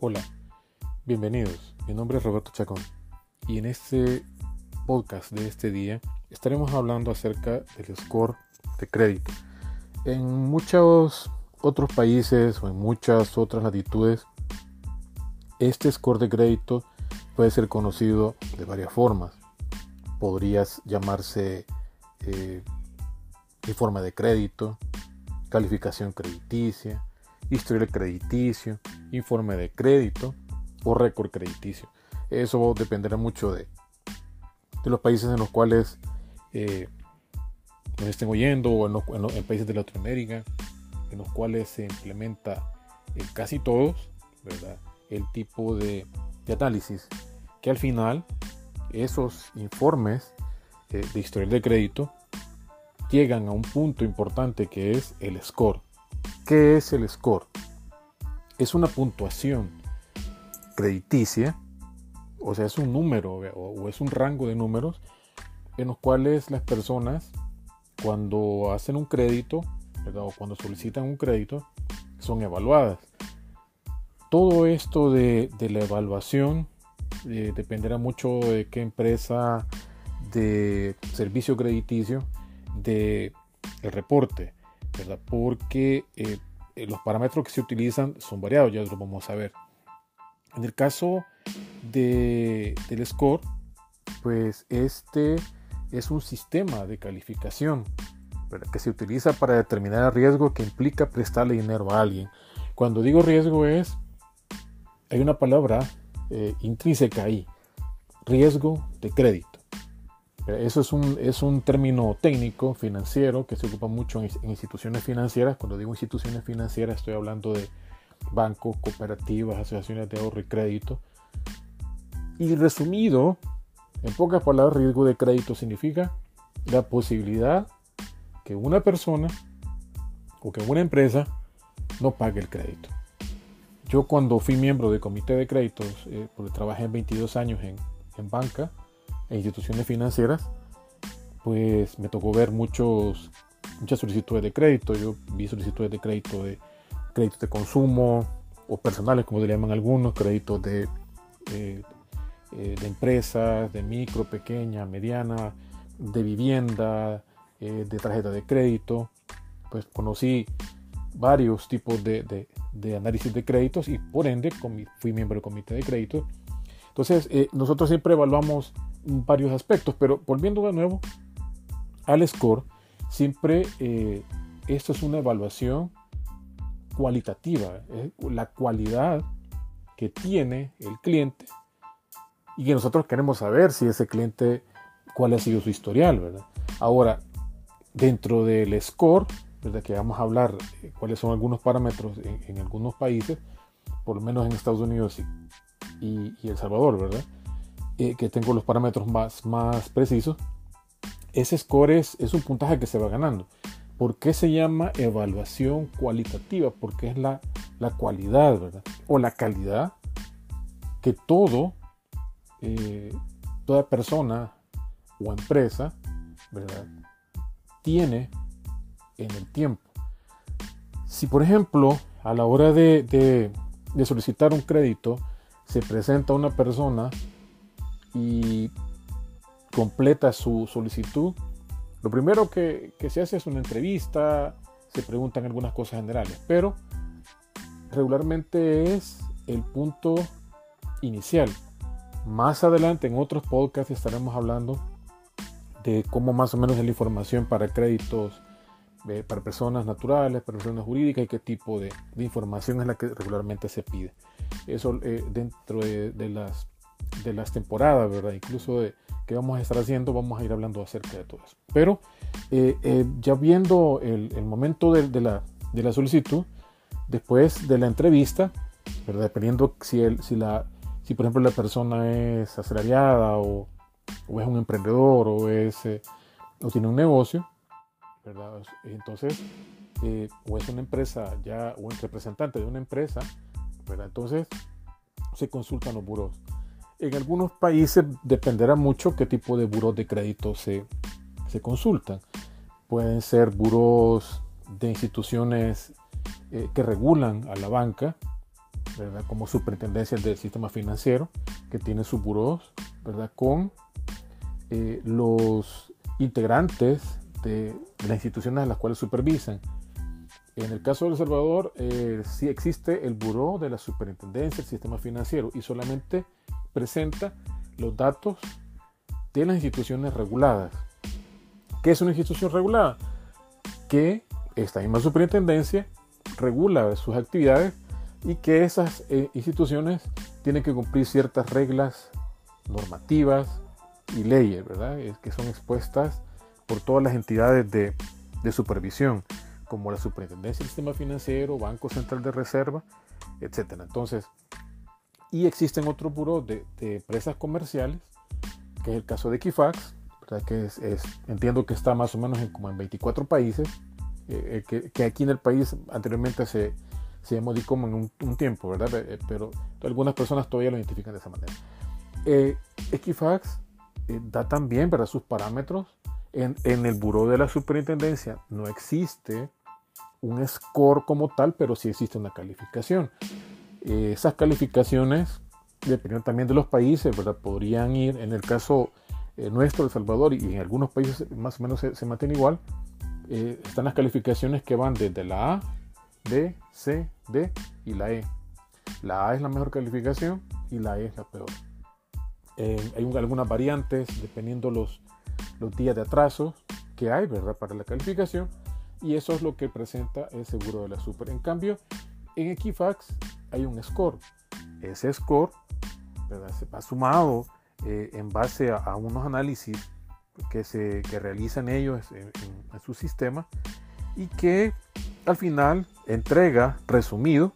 Hola, bienvenidos. Mi nombre es Roberto Chacón y en este podcast de este día estaremos hablando acerca del score de crédito. En muchos otros países o en muchas otras latitudes, este score de crédito puede ser conocido de varias formas. Podrías llamarse eh, informe de crédito, calificación crediticia, historial crediticio, informe de crédito o récord crediticio. Eso dependerá mucho de, de los países en los cuales eh, nos estén oyendo o en, países de Latinoamérica en los cuales se implementa en casi todos ¿verdad? el tipo de, análisis que al final esos informes eh, de historial de crédito llegan a un punto importante que es el score. ¿Qué es el score? Es una puntuación crediticia, o sea, es un número o, es un rango de números en los cuales las personas cuando hacen un crédito o cuando solicitan un crédito son evaluadas. Todo esto de, la evaluación eh, dependerá mucho de qué empresa de servicio crediticio de el reporte, ¿verdad? Porque eh, los parámetros que se utilizan son variados, ya lo vamos a ver. En el caso de, del score, pues este es un sistema de calificación que se utiliza para determinar el riesgo que implica prestarle dinero a alguien. Cuando digo riesgo es, hay una palabra eh, intrínseca ahí, riesgo de crédito. Eso es un, es un término técnico financiero que se ocupa mucho en, instituciones financieras. Cuando digo instituciones financieras estoy hablando de bancos, cooperativas, asociaciones de ahorro y crédito. Y resumido, en pocas palabras, riesgo de crédito significa la posibilidad que una persona o que una empresa no pague el crédito. Yo cuando fui miembro del comité de créditos, eh, porque trabajé 22 años en, en banca, instituciones financieras, pues me tocó ver muchos, muchas solicitudes de crédito. Yo vi solicitudes de crédito de créditos de consumo o personales, como le llaman algunos, créditos de, eh, eh, de empresas, de micro, pequeña, mediana, de vivienda, eh, de tarjeta de crédito. Pues conocí varios tipos de, de, análisis de créditos y por ende fui miembro del comité de crédito. Entonces, nosotros siempre evaluamos varios aspectos, pero volviendo de nuevo al score, siempre eh, esto es una evaluación cualitativa, la cualidad que tiene el cliente y que nosotros queremos saber si ese cliente, cuál ha sido su historial, ¿verdad? Ahora, dentro del score, ¿verdad? que vamos a hablar eh, cuáles son algunos parámetros en, algunos países, por lo menos en Estados Unidos y, y El Salvador, ¿verdad? Eh, que tengo los parámetros más, más precisos, ese score es, es, un puntaje que se va ganando. ¿Por qué se llama evaluación cualitativa? Porque es la, la cualidad, ¿verdad? O la calidad que todo, eh, toda persona o empresa, ¿verdad? Tiene en el tiempo. Si, por ejemplo, a la hora de, de, de solicitar un crédito, se presenta una persona y completa su solicitud, lo primero que, se hace es una entrevista, se preguntan algunas cosas generales, pero regularmente es el punto inicial. Más adelante en otros podcasts estaremos hablando de cómo más o menos es la información para créditos eh, para personas naturales, para personas jurídicas y qué tipo de, información es la que regularmente se pide. Eso eh, dentro de, las de las temporadas, ¿verdad? Incluso de qué vamos a estar haciendo, vamos a ir hablando acerca de todo eso. Pero eh, eh, ya viendo el, momento de, la, de, la, solicitud, después de la entrevista, ¿verdad? Dependiendo si, el, si, la, si por ejemplo la persona es asalariada o, o es un emprendedor o, es, eh, o tiene un negocio, ¿verdad? Entonces, o es una empresa ya, o es representante de una empresa, ¿verdad? Entonces, se consultan los buros. En algunos países dependerá mucho qué tipo de buros de crédito se, se consultan. Pueden ser buros de instituciones eh, que regulan a la banca, ¿verdad? como superintendencia del sistema financiero, que tiene sus buros, ¿verdad? con eh, los integrantes de, las instituciones a las cuales supervisan. En el caso de El Salvador, eh, sí existe el Buró de la Superintendencia del Sistema Financiero y solamente presenta los datos de las instituciones reguladas. ¿Qué es una institución regulada? Que esta misma superintendencia regula sus actividades y que esas eh, instituciones tienen que cumplir ciertas reglas normativas y leyes, ¿verdad? que son expuestas por todas las entidades de, supervisión, como la Superintendencia del Sistema Financiero, Banco Central de Reserva, etc. Entonces, y existen otros buros de, empresas comerciales, que es el caso de Equifax, ¿verdad? que es, entiendo que está más o menos en, como en 24 países, eh, eh, que, aquí en el país anteriormente se, se llamó DICOM en un, tiempo, ¿verdad? Eh, pero algunas personas todavía lo identifican de esa manera. Equifax da también ¿verdad? sus parámetros. En, en el buró de la superintendencia no existe un score como tal, pero sí existe una calificación. Esas calificaciones, dependiendo también de los países, ¿verdad? podrían ir, en el caso nuestro, El Salvador, y en algunos países más o menos se, se mantiene igual, eh, están las calificaciones que van desde la A, B, C, D y la E. La A es la mejor calificación y la E es la peor. Eh, hay algunas variantes dependiendo los, los días de atraso que hay, ¿verdad? Para la calificación. Y eso es lo que presenta el seguro de la super. En cambio, en Equifax hay un score. Ese score ¿verdad? se va sumado eh, en base a, a, unos análisis que, se, que realizan ellos en, su sistema y que al final entrega resumido,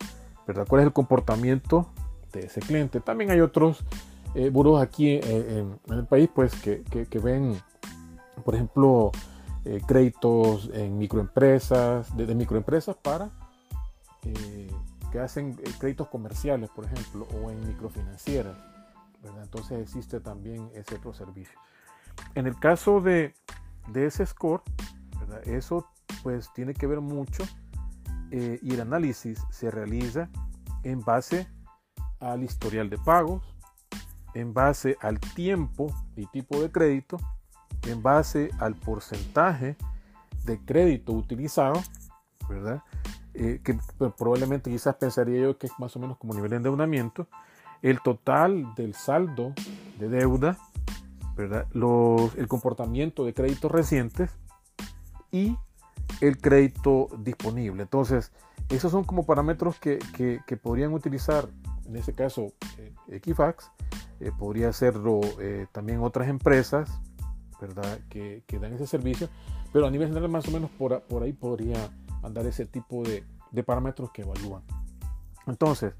¿verdad? ¿Cuál es el comportamiento de ese cliente? También hay otros eh, buros aquí eh, en, el país, pues, que, que, ven, por ejemplo, eh, créditos en microempresas, desde microempresas para que hacen créditos comerciales, por ejemplo, o en microfinancieras. ¿verdad? Entonces existe también ese otro servicio. En el caso de, ese score, eso pues tiene que ver mucho eh, y el análisis se realiza en base al historial de pagos, en base al tiempo y tipo de crédito, en base al porcentaje de crédito utilizado, ¿verdad? Eh, que probablemente quizás pensaría yo que es más o menos como nivel de endeudamiento, el total del saldo de deuda el comportamiento de créditos recientes y el crédito disponible. Entonces, esos son como parámetros que, podrían utilizar, en este caso, eh, Equifax, eh, podría hacerlo eh, también otras empresas, ¿verdad? Que, dan ese servicio, pero a nivel general más o menos por, por ahí podría andar ese tipo de, de parámetros que evalúan. Entonces,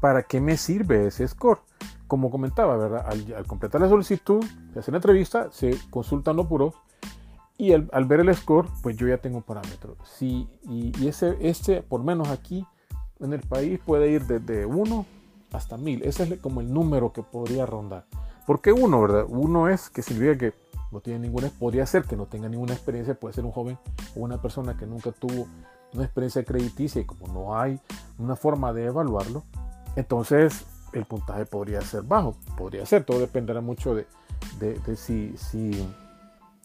¿para qué me sirve ese score? como comentaba, ¿verdad? Al, completar la solicitud, se hace la entrevista, se consultan los puros y al, ver el score, pues yo ya tengo un parámetro. Si, y, ese, ese, por menos aquí en el país, puede ir desde 1 hasta 1000. Ese es como el número que podría rondar. ¿Por qué 1, verdad? Uno es que significa que no tiene ninguna, podría ser que no tenga ninguna experiencia, puede ser un joven o una persona que nunca tuvo una experiencia crediticia y como no hay una forma de evaluarlo, entonces el puntaje podría ser bajo, podría ser, todo dependerá mucho de, si, si,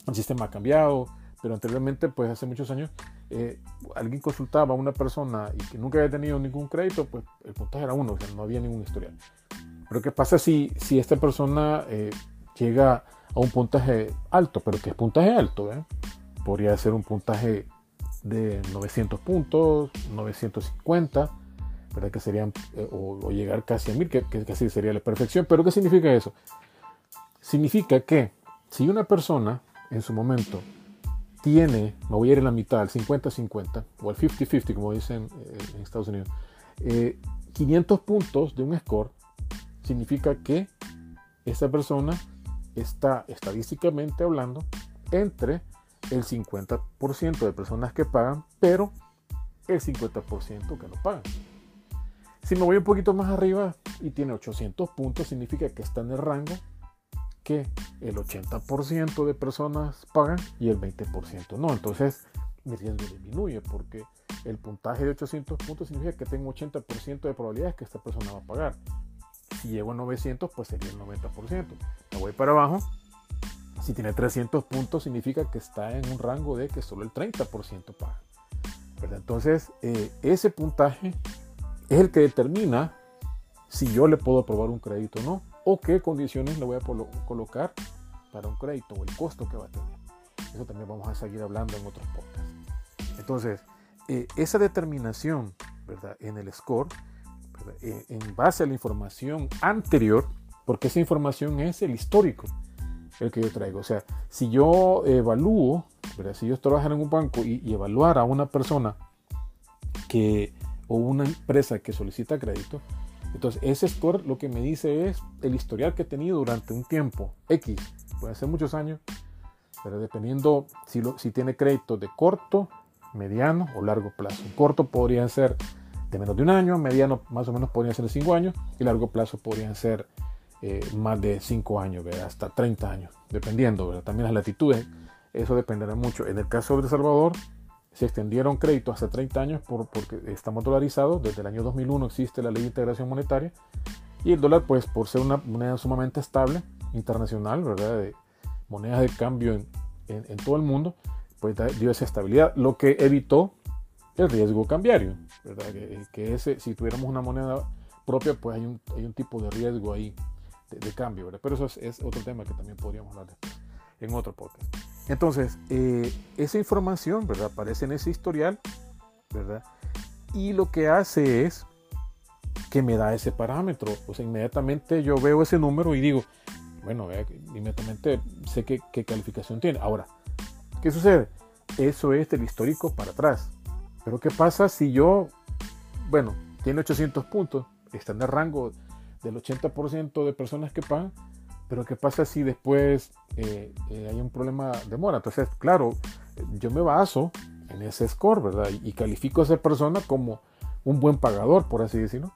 el sistema ha cambiado, pero anteriormente, pues hace muchos años, eh, alguien consultaba a una persona y que nunca había tenido ningún crédito, pues el puntaje era uno, no había ningún historial. Pero ¿qué pasa si, si esta persona eh, llega a un puntaje alto? Pero ¿qué es puntaje alto? Eh? Podría ser un puntaje de 900 puntos, 950, que serían, eh, o, llegar casi a mil, que, casi sería la perfección. Pero ¿qué significa eso? Significa que si una persona en su momento tiene, me voy a ir en la mitad, al 50-50, o al 50-50, como dicen eh, en Estados Unidos, 500 eh, puntos de un score, significa que esa persona está estadísticamente hablando entre el 50% de personas que pagan, pero el 50% que no pagan. Si me voy un poquito más arriba y tiene 800 puntos, significa que está en el rango que el 80% de personas pagan y el 20% no. Entonces mi riesgo disminuye porque el puntaje de 800 puntos significa que tengo 80% de probabilidades que esta persona va a pagar. Si llego a 900, pues sería el 90%. Me voy para abajo. Si tiene 300 puntos, significa que está en un rango de que solo el 30% paga. Entonces, eh, ese puntaje es el que determina si yo le puedo aprobar un crédito o no, o qué condiciones le voy a colocar para un crédito o el costo que va a tener. Eso también vamos a seguir hablando en otros podcasts. Entonces, eh, esa determinación ¿verdad? en el score, eh, en base a la información anterior, porque esa información es el histórico, el que yo traigo. O sea, si yo evalúo, ¿verdad? si yo trabajo en un banco y, y evaluar a una persona que, o una empresa que solicita crédito, entonces ese score lo que me dice es el historial que he tenido durante un tiempo, X, puede ser muchos años, pero dependiendo si, lo, si tiene crédito de corto, mediano o largo plazo. Corto podrían ser de menos de un año, mediano más o menos podrían ser de 5 años y largo plazo podrían ser eh, más de 5 años, hasta 30 años, dependiendo. También las latitudes, eso dependerá mucho. En el caso de El Salvador, se extendieron créditos hasta 30 años por, porque estamos dolarizados. Desde el año 2001 existe la ley de integración monetaria y el dólar, pues por ser una moneda sumamente estable, internacional, ¿verdad? De monedas de cambio en, en, todo el mundo, pues dio esa estabilidad, lo que evitó el riesgo cambiario, ¿verdad? Que, ese, si tuviéramos una moneda propia, pues hay un, hay un tipo de riesgo ahí de, cambio, ¿verdad? Pero eso es, otro tema que también podríamos hablar en otro podcast. Entonces, eh, esa información, ¿verdad? Aparece en ese historial, ¿verdad? Y lo que hace es que me da ese parámetro. O sea, inmediatamente yo veo ese número y digo, bueno, inmediatamente sé qué, calificación tiene. Ahora, ¿qué sucede? Eso es del histórico para atrás. Pero ¿qué pasa si yo, bueno, tiene 800 puntos, está en el rango del 80% de personas que pagan, pero ¿qué pasa si después eh, eh, hay un problema de mora? Entonces, claro, yo me baso en ese score, ¿verdad? Y, califico a esa persona como un buen pagador, por así decirlo.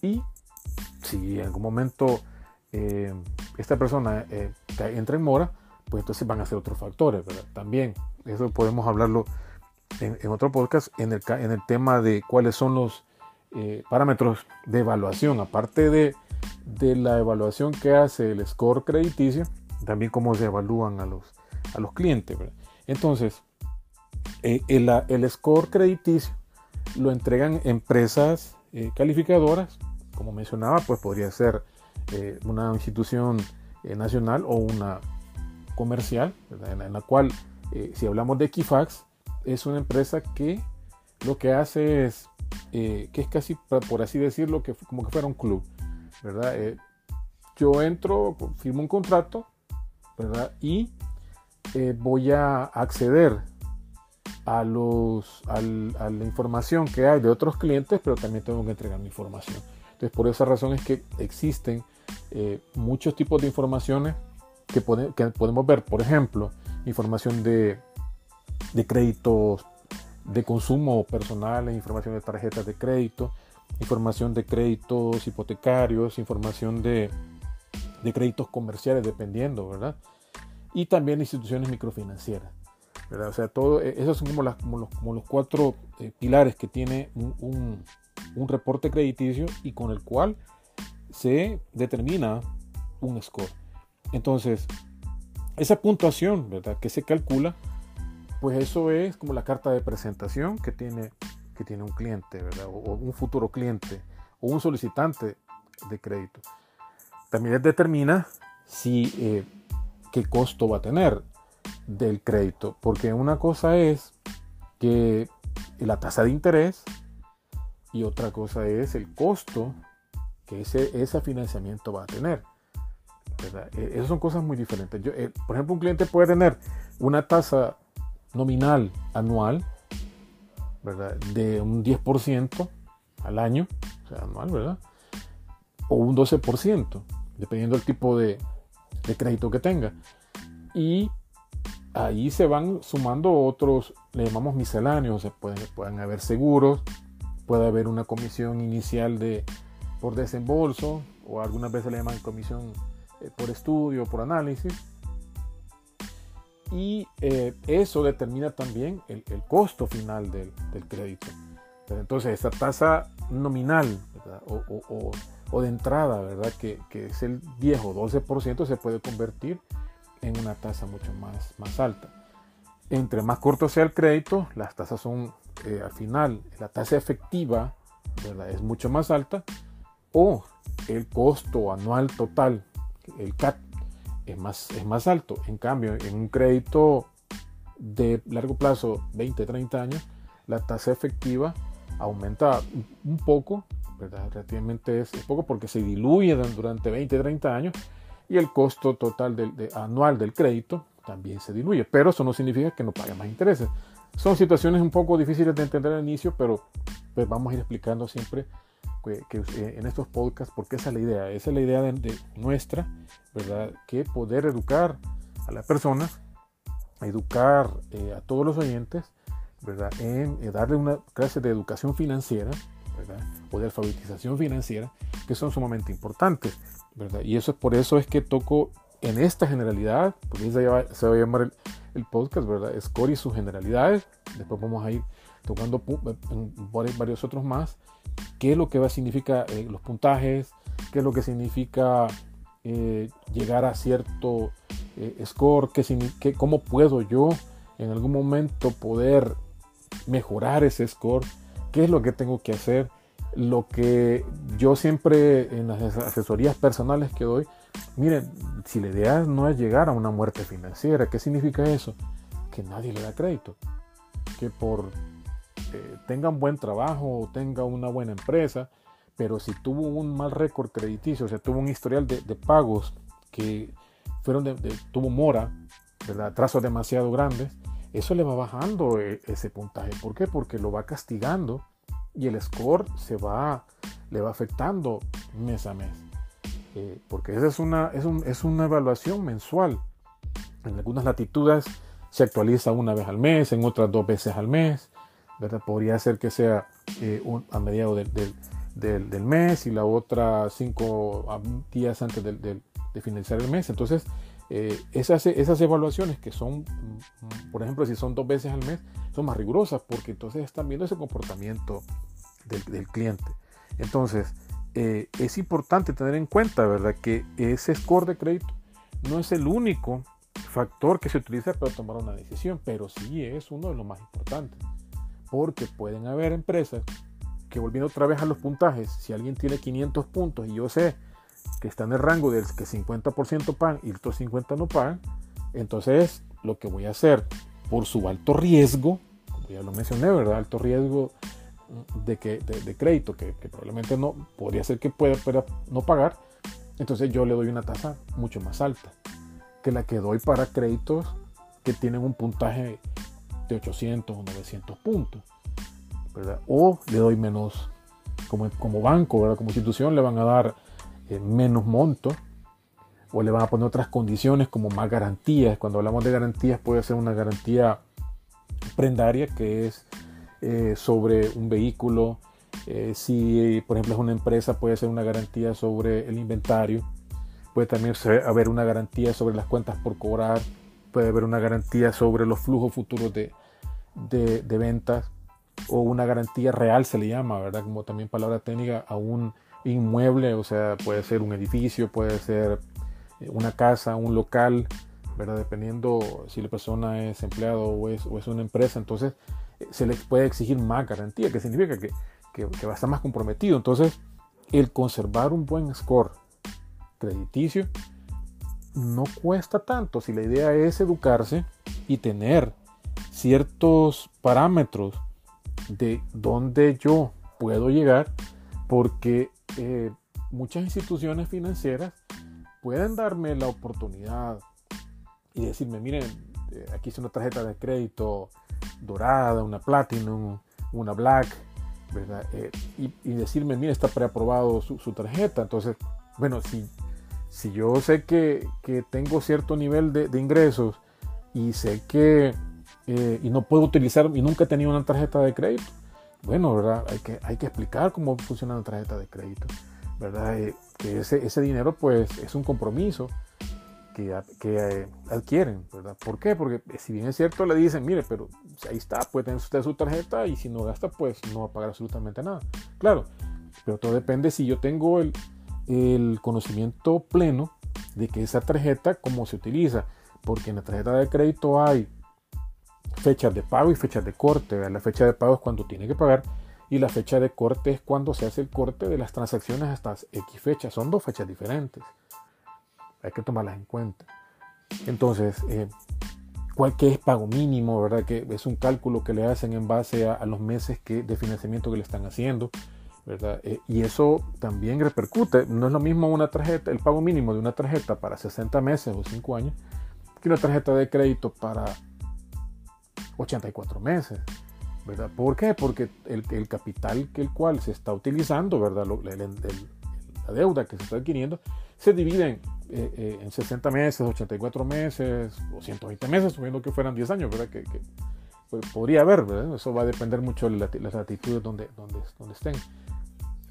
Y si en algún momento eh, esta persona entra en mora, pues entonces van a ser otros factores, ¿verdad? También, eso podemos hablarlo en, otro podcast, en el tema de cuáles son los eh, parámetros de evaluación, aparte de, de, la evaluación que hace el score crediticio, también cómo se evalúan a los, a los clientes. Entonces, el, el, score crediticio lo entregan empresas calificadoras, como mencionaba, pues podría ser eh, una institución eh, nacional o una comercial, en, la cual, eh, si hablamos de Equifax, es una empresa que lo que hace es, que es casi, por así decirlo, que, como que fuera un club, ¿verdad? yo entro, firmo un contrato, ¿verdad? Y voy a acceder a, los, a la información que hay de otros clientes, pero también tengo que entregar mi información. Entonces, por esa razón es que existen eh, muchos tipos de informaciones que, podemos ver. Por ejemplo, información de, créditos de consumo personal, información de tarjetas de crédito, información de créditos hipotecarios, información de, créditos comerciales, dependiendo, ¿verdad? Y también instituciones microfinancieras. ¿verdad? O sea, todo, eh, esos son como, los, cuatro eh, pilares que tiene un, un reporte crediticio y con el cual se determina un score. Entonces, esa puntuación, ¿verdad? Que se calcula, pues eso es como la carta de presentación que tiene, que tiene un cliente, ¿verdad? O, un futuro cliente o un solicitante de crédito. También determina si eh, qué costo va a tener del crédito, porque una cosa es que la tasa de interés y otra cosa es el costo que ese, ese financiamiento va a tener. E, esas son cosas muy diferentes. Eh, por ejemplo, un cliente puede tener una tasa nominal anual ¿verdad? de un 10% al año, o sea, anual, ¿verdad? O un 12%, dependiendo del tipo de, de crédito que tenga. Y ahí se van sumando otros, le llamamos misceláneos, o pueden, pueden haber seguros, puede haber una comisión inicial de, por desembolso o algunas veces le llaman comisión eh, por estudio, por análisis. Y eh, eso determina también el, costo final del, crédito. Pero entonces esa tasa nominal o, de entrada, ¿verdad? Que, es el viejo 12%, se puede convertir en una tasa mucho más, más alta. Entre más corto sea el crédito, las tasas son eh, al final, la tasa efectiva ¿verdad? es mucho más alta o el costo anual total, el CAT, es más, es más alto. En cambio, en un crédito de largo plazo, 20, 30 años, la tasa efectiva aumenta un poco, ¿verdad? Relativamente es, poco porque se diluye durante 20, 30 años y el costo total del, anual del crédito también se diluye. Pero eso no significa que no pague más intereses. Son situaciones un poco difíciles de entender al inicio, pero vamos a ir explicando siempre que, eh, en estos podcasts, porque esa es la idea, esa es la idea de, nuestra, ¿verdad? Que poder educar a la persona, educar eh, a todos los oyentes, ¿verdad? En, eh, darle una clase de educación financiera, ¿verdad? O de alfabetización financiera, que son sumamente importantes, ¿verdad? Y eso es por eso es que toco en esta generalidad, porque se va, se va a llamar el, el, podcast, ¿verdad? Score y sus generalidades. Después vamos a ir tocando varios otros más, qué es lo que va eh, los puntajes, qué es lo que significa eh, llegar a cierto eh, score, qué, cómo puedo yo en algún momento poder mejorar ese score, qué es lo que tengo que hacer, lo que yo siempre en las asesorías personales que doy, miren, si la idea no es llegar a una muerte financiera, ¿qué significa eso? Que nadie le da crédito, que por eh, tenga un buen trabajo o tenga una buena empresa, pero si tuvo un mal récord crediticio, o sea, tuvo un historial de, pagos que fueron de, tuvo mora, ¿verdad? trazos demasiado grandes, eso le va bajando eh, ese puntaje. ¿Por qué? Porque lo va castigando y el score se va, le va afectando mes a mes. Eh, porque esa es una, es, es una evaluación mensual. En algunas latitudes se actualiza una vez al mes, en otras dos veces al mes. Podría ser que sea eh, a mediados del, mes y la otra cinco días antes de finalizar el mes. Entonces, eh, esas, evaluaciones que son, mm, por ejemplo, si son dos veces al mes, son más rigurosas porque entonces están viendo ese comportamiento del, cliente. Entonces, eh, es importante tener en cuenta, ¿verdad? Que ese score de crédito no es el único factor que se utiliza para tomar una decisión, pero sí es uno de los más importantes porque pueden haber empresas que volviendo otra vez a los puntajes, si alguien tiene 500 puntos y yo sé que está en el rango del que 50% pagan y otros 50 no pagan, entonces lo que voy a hacer por su alto riesgo, como ya lo mencioné, ¿verdad? Alto riesgo de, que, de, crédito que, probablemente no podría ser que pueda, pueda no pagar, entonces yo le doy una tasa mucho más alta que la que doy para créditos que tienen un puntaje 800 o 900 puntos. O le doy menos, como, como banco, como institución, le van a dar eh, menos monto o le van a poner otras condiciones como más garantías. Cuando hablamos de garantías puede ser una garantía prendaria que es eh, sobre un vehículo. Eh, si por ejemplo es una empresa puede ser una garantía sobre el inventario. Puede también haber una garantía sobre las cuentas por cobrar. Puede haber una garantía sobre los flujos futuros de, de, ventas o una garantía real se le llama, ¿verdad? Como también palabra técnica a un inmueble, o sea, puede ser un edificio, puede ser eh, una casa, un local, ¿verdad? Dependiendo si la persona es empleado o es, o es una empresa, entonces eh, se le puede exigir más garantía, que significa que, que, que, va a estar más comprometido. Entonces, el conservar un buen score crediticio no cuesta tanto si la idea es educarse y tener ciertos parámetros de dónde yo puedo llegar, porque eh, muchas instituciones financieras pueden darme la oportunidad y decirme, miren, eh, aquí es una tarjeta de crédito dorada, una Platinum, una Black, ¿verdad? Eh, y, decirme, mire, está preaprobado su, su tarjeta. Entonces, bueno, si, si yo sé que, tengo cierto nivel de ingresos y sé que eh, y no puedo utilizar y nunca he tenido una tarjeta de crédito. Bueno, ¿verdad? Hay que, hay que explicar cómo funciona una tarjeta de crédito, ¿verdad? Eh, que ese, ese dinero pues es un compromiso que, eh, adquieren, ¿verdad? ¿Por qué? Porque si bien es cierto, le dicen, mire, pero ahí está, puede tener usted su tarjeta y si no gasta, pues no va a pagar absolutamente nada. Claro, pero todo depende si yo tengo el, el conocimiento pleno de que esa tarjeta, cómo se utiliza, porque en la tarjeta de crédito hay fechas de pago y fechas de corte. La fecha de pago es cuando tiene que pagar y la fecha de corte es cuando se hace el corte de las transacciones hasta X fecha. Son dos fechas diferentes. Hay que tomarlas en cuenta. Entonces, eh, ¿cuál que es pago mínimo? ¿Verdad? Que es un cálculo que le hacen en base a, los meses que, de financiamiento que le están haciendo. ¿Verdad? Eh, y eso también repercute. No es lo mismo una tarjeta, el pago mínimo de una tarjeta para 60 meses o 5 años, que una tarjeta de crédito para 84 meses. ¿verdad? ¿Por qué? Porque el, el capital que el cual se está utilizando, ¿verdad? la deuda que se está adquiriendo, se divide en, eh, en 60 meses, 84 meses o 120 meses, suponiendo que fueran 10 años, ¿verdad? Que, pues, podría haber, ¿verdad? Eso va a depender mucho de las latitudes donde, donde, donde estén.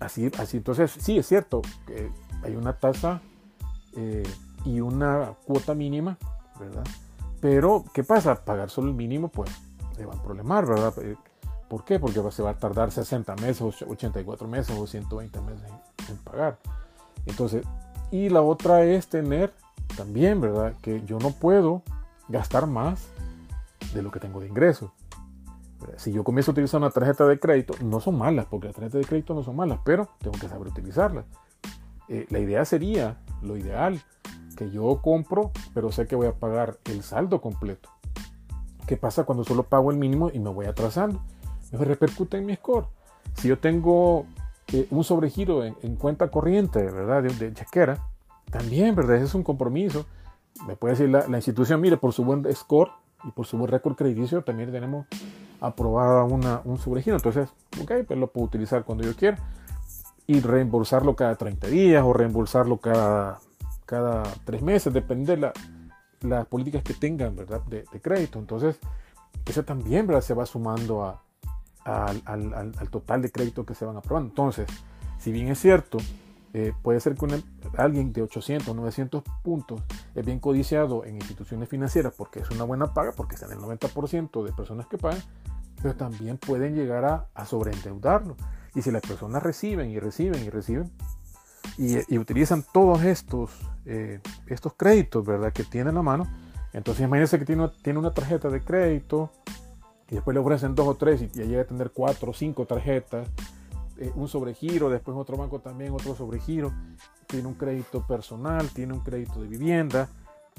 Así, así, entonces, sí, es cierto, que hay una tasa eh, y una cuota mínima, ¿verdad? Pero, ¿qué pasa? Pagar solo el mínimo, pues se va a problemar, ¿verdad? Eh, ¿Por qué? Porque se va a tardar 60 meses, 84 meses o 120 meses en, pagar. Entonces, y la otra es tener también, ¿verdad? Que yo no puedo gastar más de lo que tengo de ingreso. Si yo comienzo a utilizar una tarjeta de crédito, no son malas, porque las tarjetas de crédito no son malas, pero tengo que saber utilizarlas. Eh, la idea sería, lo ideal, que yo compro, pero sé que voy a pagar el saldo completo. ¿Qué pasa cuando solo pago el mínimo y me voy atrasando? Me repercute en mi score. Si yo tengo eh, un sobregiro en, cuenta corriente, ¿verdad? De, chequera, también, ¿verdad? es un compromiso. Me puede decir la, institución, mire, por su buen score y por su buen récord crediticio, también tenemos aprobada una, un sobregiro. Entonces, ok, pues lo puedo utilizar cuando yo quiera y reembolsarlo cada 30 días o reembolsarlo cada cada tres meses, depende de las políticas que tengan, ¿verdad? De, crédito. Entonces, eso también, ¿verdad? Se va sumando a, al, total de crédito que se van aprobando. Entonces, si bien es cierto, eh, puede ser que alguien de 800, 900 puntos es bien codiciado en instituciones financieras porque es una buena paga, porque están el 90% de personas que pagan, pero también pueden llegar a, a sobreendeudarlo. Y si las personas reciben y reciben y reciben, y, utilizan todos estos, eh, estos créditos, ¿verdad? Que tienen a mano. Entonces imagínense que tiene, tiene una tarjeta de crédito y después le ofrecen dos o tres y ya llega a tener cuatro o cinco tarjetas, eh, un sobregiro, después otro banco también otro sobregiro, tiene un crédito personal, tiene un crédito de vivienda,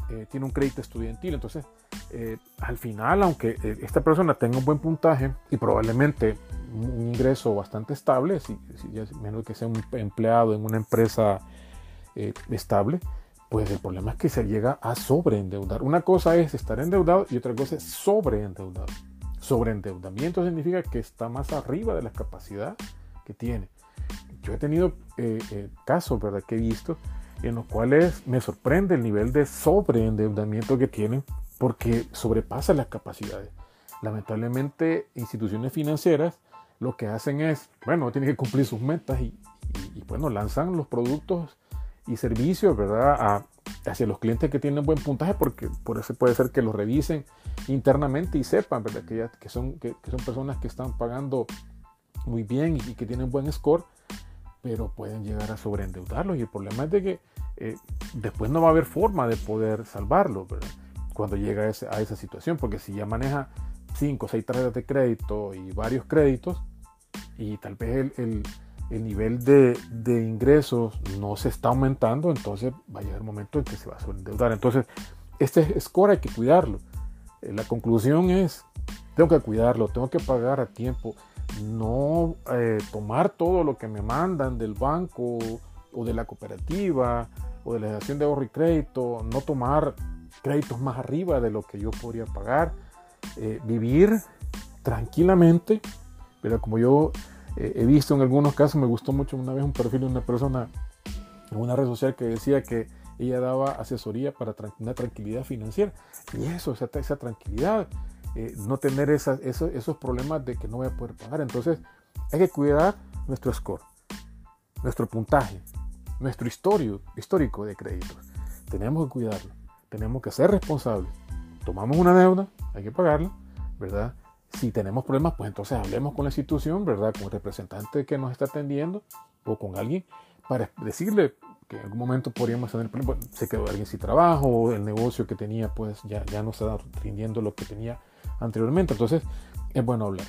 eh, tiene un crédito estudiantil. Entonces, al final, aunque esta persona tenga un buen puntaje y probablemente un ingreso bastante estable, si, menos que sea un empleado en una empresa eh, estable, pues el problema es que se llega a sobreendeudar. Una cosa es estar endeudado y otra cosa es sobreendeudado. Sobreendeudamiento significa que está más arriba de la capacidad que tiene. Yo he tenido eh, eh, casos ¿verdad? que he visto en los cuales me sorprende el nivel de sobreendeudamiento que tienen porque sobrepasa las capacidades. Lamentablemente, instituciones financieras lo que hacen es, bueno, tienen que cumplir sus metas y, bueno, lanzan los productos y servicios, ¿verdad? hacia los clientes que tienen buen puntaje, porque por eso puede ser que los revisen internamente y sepan, ¿verdad? Que, que, son, que, son personas que están pagando muy bien y, que tienen buen score, pero pueden llegar a sobreendeudarlos. Y el problema es de que eh, después no va a haber forma de poder salvarlo, ¿verdad? Cuando llega a, a esa situación, porque si ya maneja 5 o 6 tarjetas de crédito y varios créditos, y tal vez el, nivel de, ingresos no se está aumentando, entonces va a llegar el momento en que se va a sobreendeudar. Entonces, este score hay que cuidarlo. Eh, la conclusión es, tengo que cuidarlo, tengo que pagar a tiempo, no eh, tomar todo lo que me mandan del banco o de la cooperativa o de la Asociación de Ahorro y Crédito, no tomar créditos más arriba de lo que yo podría pagar, eh, vivir tranquilamente pero como yo eh, he visto en algunos casos, me gustó mucho una vez un perfil de una persona en una red social que decía que ella daba asesoría para una tranquilidad financiera. Y eso, esa tranquilidad, eh, no tener esos, esos problemas de que no voy a poder pagar. Entonces, hay que cuidar nuestro score, nuestro puntaje, nuestro historia, histórico de créditos. Tenemos que cuidarlo. tenemos que ser responsables. Tomamos una deuda, hay que pagarla, ¿verdad? Si tenemos problemas, pues entonces hablemos con la institución, ¿verdad? Con el representante que nos está atendiendo o con alguien para decirle que en algún momento podríamos tener problemas. se quedó alguien sin trabajo o el negocio que tenía, pues ya, ya no está rindiendo lo que tenía anteriormente. Entonces, es bueno hablar.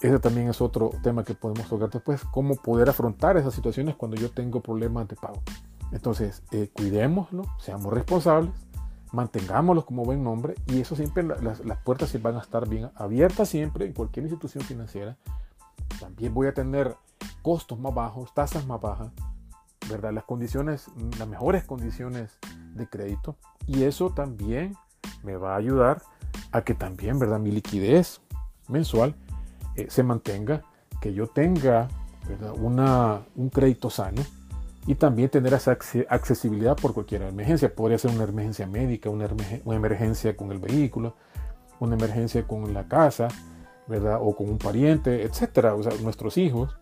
Ese también es otro tema que podemos tocar después, cómo poder afrontar esas situaciones cuando yo tengo problemas de pago. Entonces, eh, cuidémoslo, seamos responsables, mantengámoslo como buen nombre y eso siempre, las, las puertas van a estar bien abiertas siempre en cualquier institución financiera. También voy a tener costos más bajos, tasas más bajas, ¿verdad? Las condiciones, las mejores condiciones de crédito y eso también me va a ayudar a que también, ¿verdad? Mi liquidez mensual eh, se mantenga, que yo tenga Una, un crédito sano y también tener esa accesibilidad por cualquier emergencia. Podría ser una emergencia médica, una, emergencia con el vehículo, una emergencia con la casa, ¿verdad? O con un pariente, etcétera, o nuestros hijos.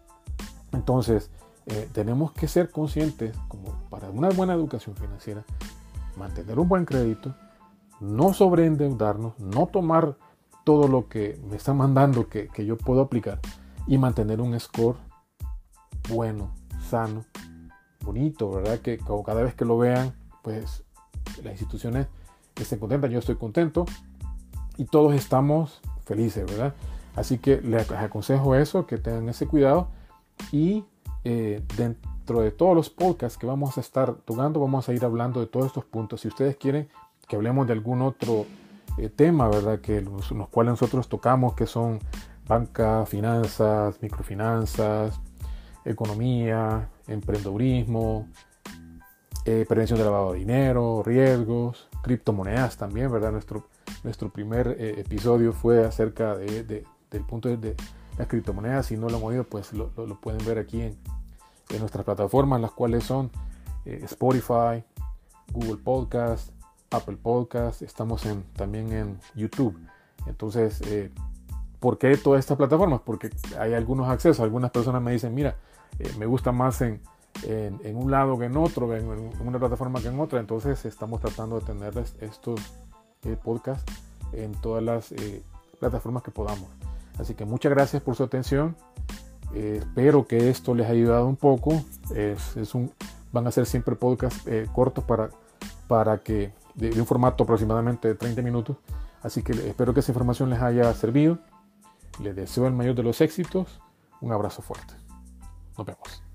Entonces, eh, tenemos que ser conscientes, como para una buena educación financiera, mantener un buen crédito, no sobreendeudarnos, no tomar todo lo que me están mandando que, yo puedo aplicar y mantener un score bueno, sano, bonito, ¿verdad? Que cada vez que lo vean, pues las instituciones estén contentas, yo estoy contento y todos estamos felices, ¿verdad? Así que les aconsejo eso, que tengan ese cuidado y eh, dentro de todos los podcasts que vamos a estar tocando, vamos a ir hablando de todos estos puntos. Si ustedes quieren que hablemos de algún otro eh, tema, ¿verdad? Que los, cuales nosotros tocamos, que son banca, finanzas, microfinanzas, economía, emprendedurismo, eh, prevención de lavado de dinero, riesgos, criptomonedas también, ¿verdad? Nuestro, nuestro primer eh, episodio fue acerca de, del punto de, las criptomonedas. Si no lo han oído, pues lo, pueden ver aquí en, en, nuestras plataformas, las cuales son Spotify, Google Podcast, Apple Podcast, estamos en, también en YouTube. Entonces, eh, ¿por qué todas estas plataformas? Porque hay algunos accesos. Algunas personas me dicen, mira, eh, me gusta más en, un lado que en otro, en, una plataforma que en otra. Entonces, estamos tratando de tenerles estos eh, podcasts en todas las plataformas que podamos. Así que muchas gracias por su atención. espero que esto les haya ayudado un poco. Van a ser siempre podcasts cortos para que de, un formato aproximadamente de 30 minutos. Así que espero que esa información les haya servido. Les deseo el mayor de los éxitos. Un abrazo fuerte. Nos vemos.